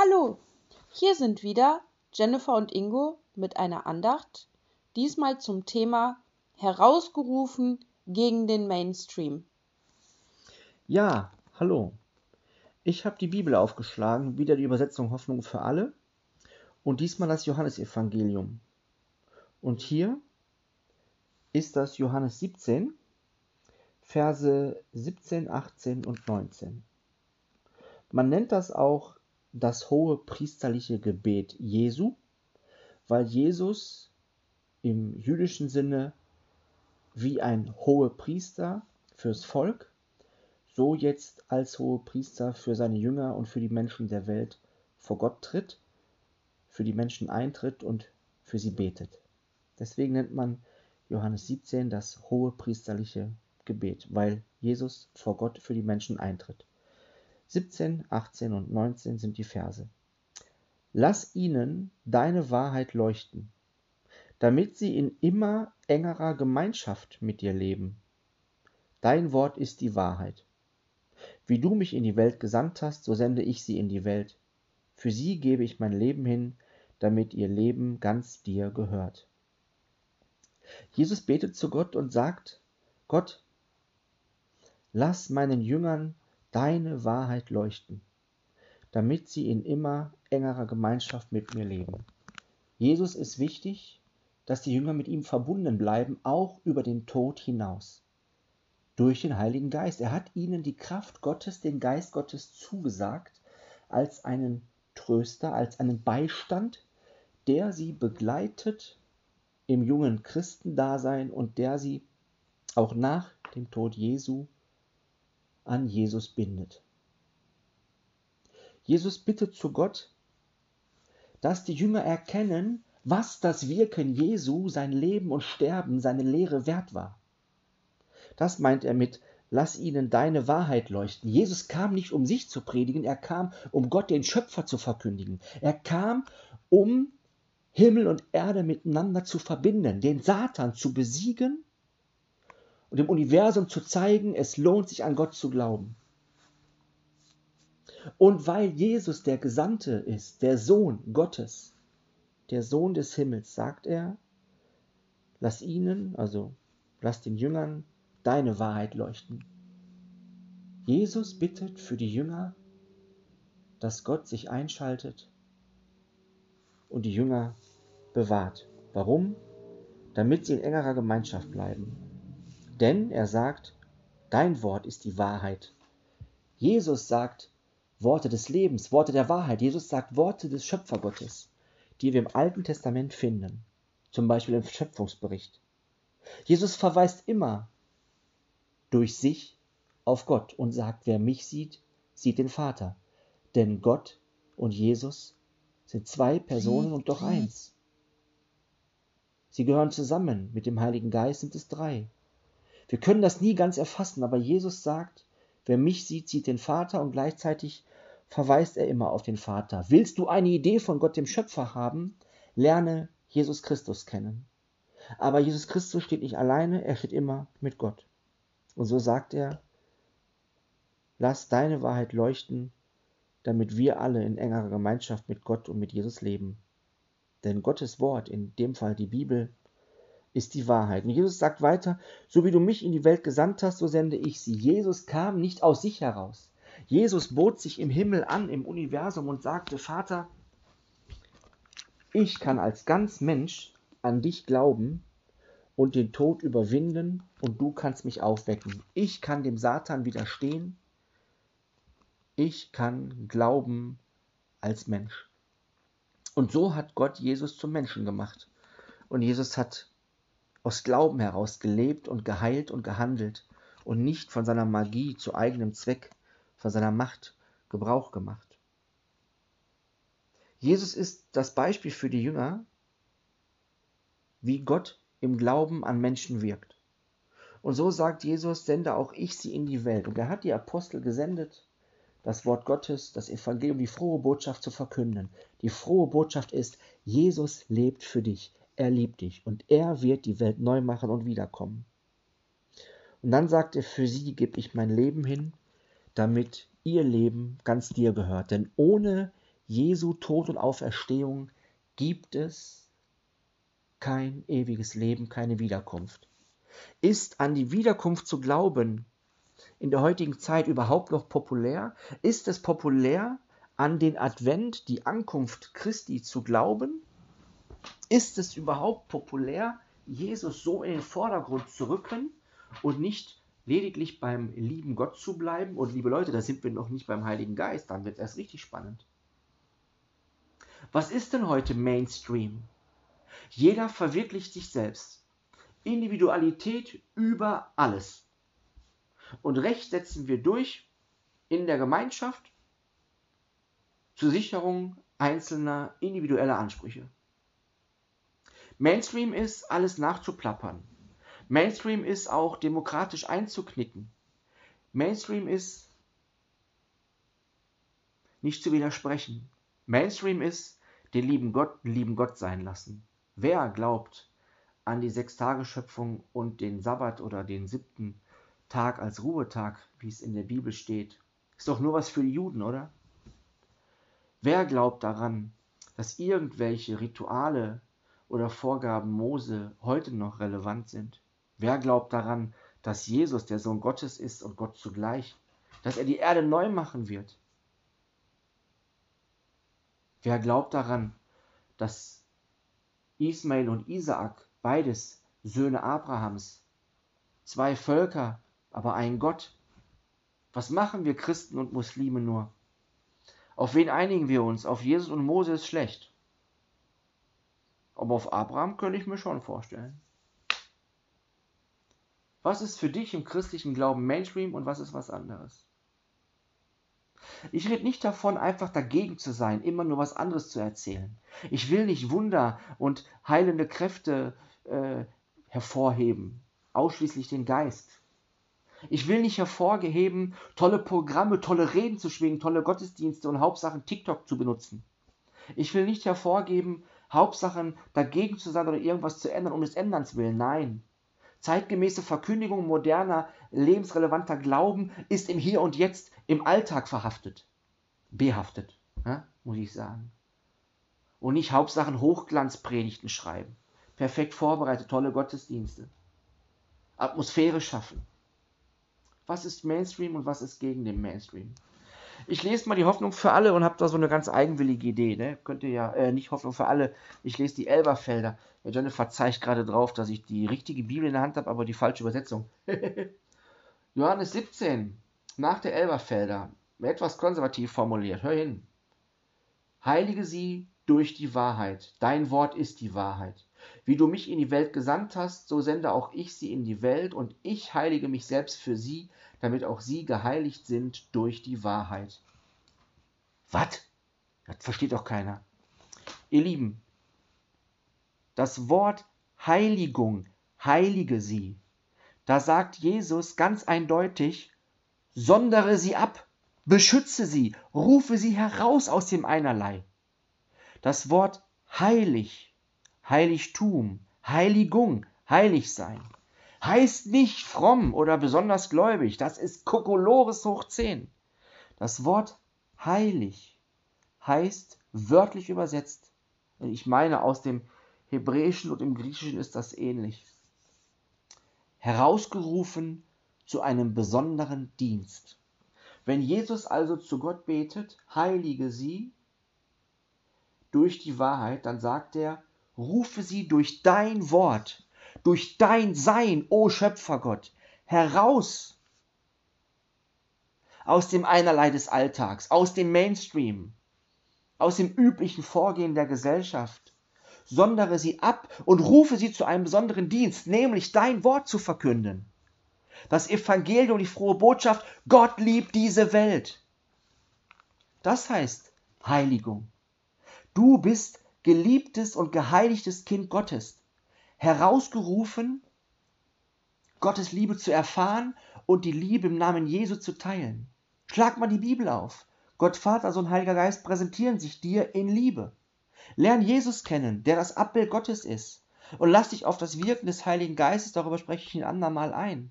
Hallo, hier sind wieder Jennifer und Ingo mit einer Andacht, diesmal zum Thema Herausgerufen gegen den Mainstream. Ja, hallo. Ich habe die Bibel aufgeschlagen, wieder die Übersetzung Hoffnung für alle und diesmal das Johannesevangelium. Und hier ist das Johannes 17, Verse 17, 18 und 19. Man nennt das auch das hohe priesterliche Gebet Jesu, weil Jesus im jüdischen Sinne wie ein hoher Priester fürs Volk, so jetzt als hoher Priester für seine Jünger und für die Menschen der Welt vor Gott tritt, für die Menschen eintritt und für sie betet. Deswegen nennt man Johannes 17 das hohe priesterliche Gebet, weil Jesus vor Gott für die Menschen eintritt. 17, 18 und 19 sind die Verse. Lass ihnen deine Wahrheit leuchten, damit sie in immer engerer Gemeinschaft mit dir leben. Dein Wort ist die Wahrheit. Wie du mich in die Welt gesandt hast, so sende ich sie in die Welt. Für sie gebe ich mein Leben hin, damit ihr Leben ganz dir gehört. Jesus betet zu Gott und sagt, Gott, lass meinen Jüngern deine Wahrheit leuchten, damit sie in immer engerer Gemeinschaft mit mir leben. Jesus ist wichtig, dass die Jünger mit ihm verbunden bleiben, auch über den Tod hinaus. Durch den Heiligen Geist. Er hat ihnen die Kraft Gottes, den Geist Gottes zugesagt, als einen Tröster, als einen Beistand, der sie begleitet im jungen Christendasein und der sie auch nach dem Tod Jesu an Jesus bindet. Jesus bittet zu Gott, dass die Jünger erkennen, was das Wirken Jesu, sein Leben und Sterben, seine Lehre wert war. Das meint er mit, lass ihnen deine Wahrheit leuchten. Jesus kam nicht, um sich zu predigen, er kam, um Gott, den Schöpfer, zu verkündigen. Er kam, um Himmel und Erde miteinander zu verbinden, den Satan zu besiegen und dem Universum zu zeigen, es lohnt sich an Gott zu glauben. Und weil Jesus der Gesandte ist, der Sohn Gottes, der Sohn des Himmels, sagt er, lass ihnen, also lass den Jüngern deine Wahrheit leuchten. Jesus bittet für die Jünger, dass Gott sich einschaltet und die Jünger bewahrt. Warum? Damit sie in engerer Gemeinschaft bleiben. Denn er sagt, dein Wort ist die Wahrheit. Jesus sagt Worte des Lebens, Worte der Wahrheit. Jesus sagt Worte des Schöpfergottes, die wir im Alten Testament finden, zum Beispiel im Schöpfungsbericht. Jesus verweist immer durch sich auf Gott und sagt, wer mich sieht, sieht den Vater. Denn Gott und Jesus sind zwei Personen und doch eins. Sie gehören zusammen, mit dem Heiligen Geist sind es drei. Wir können das nie ganz erfassen, aber Jesus sagt, wer mich sieht, sieht den Vater und gleichzeitig verweist er immer auf den Vater. Willst du eine Idee von Gott dem Schöpfer haben, lerne Jesus Christus kennen. Aber Jesus Christus steht nicht alleine, er steht immer mit Gott. Und so sagt er, lass deine Wahrheit leuchten, damit wir alle in engerer Gemeinschaft mit Gott und mit Jesus leben. Denn Gottes Wort, in dem Fall die Bibel, ist die Wahrheit. Und Jesus sagt weiter, so wie du mich in die Welt gesandt hast, so sende ich sie. Jesus kam nicht aus sich heraus. Jesus bot sich im Himmel an, im Universum und sagte, Vater, ich kann als ganz Mensch an dich glauben und den Tod überwinden und du kannst mich aufwecken. Ich kann dem Satan widerstehen. Ich kann glauben als Mensch. Und so hat Gott Jesus zum Menschen gemacht. Und Jesus hat aus Glauben heraus gelebt und geheilt und gehandelt und nicht von seiner Magie zu eigenem Zweck, von seiner Macht Gebrauch gemacht. Jesus ist das Beispiel für die Jünger, wie Gott im Glauben an Menschen wirkt. Und so sagt Jesus, sende auch ich sie in die Welt. Und er hat die Apostel gesendet, das Wort Gottes, das Evangelium, die frohe Botschaft zu verkünden. Die frohe Botschaft ist, Jesus lebt für dich er liebt dich und er wird die Welt neu machen und wiederkommen. Und dann sagt er, für sie gebe ich mein Leben hin, damit ihr Leben ganz dir gehört. Denn ohne Jesu Tod und Auferstehung gibt es kein ewiges Leben, keine Wiederkunft. Ist an die Wiederkunft zu glauben in der heutigen Zeit überhaupt noch populär? Ist es populär, an den Advent, die Ankunft Christi zu glauben? Ist es überhaupt populär, Jesus so in den Vordergrund zu rücken und nicht lediglich beim lieben Gott zu bleiben? Und liebe Leute, da sind wir noch nicht beim Heiligen Geist, dann wird es erst richtig spannend. Was ist denn heute Mainstream? Jeder verwirklicht sich selbst. Individualität über alles. Und Recht setzen wir durch in der Gemeinschaft zur Sicherung einzelner individueller Ansprüche. Mainstream ist, alles nachzuplappern. Mainstream ist auch demokratisch einzuknicken. Mainstream ist nicht zu widersprechen. Mainstream ist den lieben Gott, den lieben Gott sein lassen. Wer glaubt an die Sechstageschöpfung und den Sabbat oder den siebten Tag als Ruhetag, wie es in der Bibel steht, ist doch nur was für die Juden, oder? Wer glaubt daran, dass irgendwelche Rituale oder Vorgaben Mose heute noch relevant sind? Wer glaubt daran, dass Jesus der Sohn Gottes ist und Gott zugleich, dass er die Erde neu machen wird? Wer glaubt daran, dass Ismael und Isaak, beides Söhne Abrahams, zwei Völker, aber ein Gott? Was machen wir Christen und Muslime nur? Auf wen einigen wir uns? Auf Jesus und Mose ist schlecht. Aber auf Abraham könnte ich mir schon vorstellen. Was ist für dich im christlichen Glauben Mainstream und was ist was anderes? Ich rede nicht davon, einfach dagegen zu sein, immer nur was anderes zu erzählen. Ich will nicht Wunder und heilende Kräfte äh, hervorheben, ausschließlich den Geist. Ich will nicht hervorgeheben, tolle Programme, tolle Reden zu schwingen, tolle Gottesdienste und Hauptsachen TikTok zu benutzen. Ich will nicht hervorgeben, Hauptsachen dagegen zu sein oder irgendwas zu ändern um des Änderns willen. Nein. Zeitgemäße Verkündigung moderner, lebensrelevanter Glauben ist im Hier und Jetzt, im Alltag verhaftet. Behaftet, ja, muss ich sagen. Und nicht Hauptsachen Hochglanzpredigten schreiben. Perfekt vorbereitet, tolle Gottesdienste. Atmosphäre schaffen. Was ist Mainstream und was ist gegen den Mainstream? Ich lese mal die Hoffnung für alle und habe da so eine ganz eigenwillige Idee. Ne? Könnt ihr ja, äh, nicht Hoffnung für alle, ich lese die Elberfelder. Ja, Jennifer zeigt gerade drauf, dass ich die richtige Bibel in der Hand habe, aber die falsche Übersetzung. Johannes 17, nach der Elberfelder, etwas konservativ formuliert. Hör hin. Heilige sie durch die Wahrheit. Dein Wort ist die Wahrheit. Wie du mich in die Welt gesandt hast, so sende auch ich sie in die Welt, und ich heilige mich selbst für sie, damit auch sie geheiligt sind durch die Wahrheit. Was? Das versteht doch keiner. Ihr Lieben, das Wort Heiligung, heilige sie, da sagt Jesus ganz eindeutig, sondere sie ab, beschütze sie, rufe sie heraus aus dem Einerlei. Das Wort heilig, Heiligtum, Heiligung, heilig sein heißt nicht fromm oder besonders gläubig. Das ist Kokolores hoch 10. Das Wort heilig heißt wörtlich übersetzt, ich meine aus dem Hebräischen und im Griechischen ist das ähnlich, herausgerufen zu einem besonderen Dienst. Wenn Jesus also zu Gott betet, heilige sie durch die Wahrheit, dann sagt er, rufe sie durch dein Wort durch dein Sein, o Schöpfergott, heraus aus dem Einerlei des Alltags, aus dem Mainstream, aus dem üblichen Vorgehen der Gesellschaft. Sondere sie ab und rufe sie zu einem besonderen Dienst, nämlich dein Wort zu verkünden. Das Evangelium, die frohe Botschaft, Gott liebt diese Welt. Das heißt Heiligung. Du bist geliebtes und geheiligtes Kind Gottes herausgerufen, Gottes Liebe zu erfahren und die Liebe im Namen Jesu zu teilen. Schlag mal die Bibel auf. Gott Vater, Sohn, Heiliger Geist präsentieren sich dir in Liebe. Lern Jesus kennen, der das Abbild Gottes ist. Und lass dich auf das Wirken des Heiligen Geistes, darüber spreche ich ein andermal ein.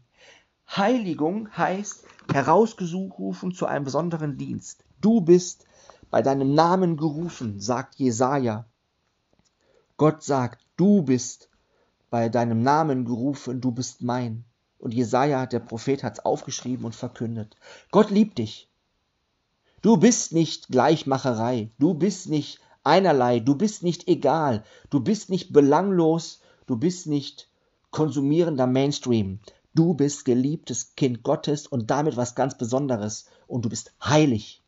Heiligung heißt herausgerufen zu einem besonderen Dienst. Du bist bei deinem Namen gerufen, sagt Jesaja. Gott sagt, du bist bei deinem Namen gerufen, du bist mein. Und Jesaja, der Prophet, hat's aufgeschrieben und verkündet. Gott liebt dich. Du bist nicht Gleichmacherei. Du bist nicht einerlei. Du bist nicht egal. Du bist nicht belanglos. Du bist nicht konsumierender Mainstream. Du bist geliebtes Kind Gottes und damit was ganz Besonderes. Und du bist heilig,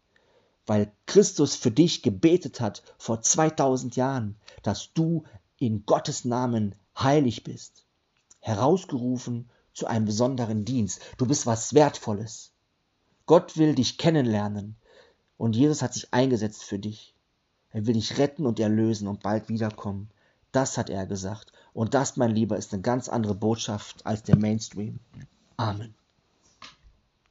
weil Christus für dich gebetet hat vor 2000 Jahren, dass du in Gottes Namen heilig bist. Herausgerufen zu einem besonderen Dienst. Du bist was Wertvolles. Gott will dich kennenlernen. Und Jesus hat sich eingesetzt für dich. Er will dich retten und erlösen und bald wiederkommen. Das hat er gesagt. Und das, mein Lieber, ist eine ganz andere Botschaft als der Mainstream. Amen.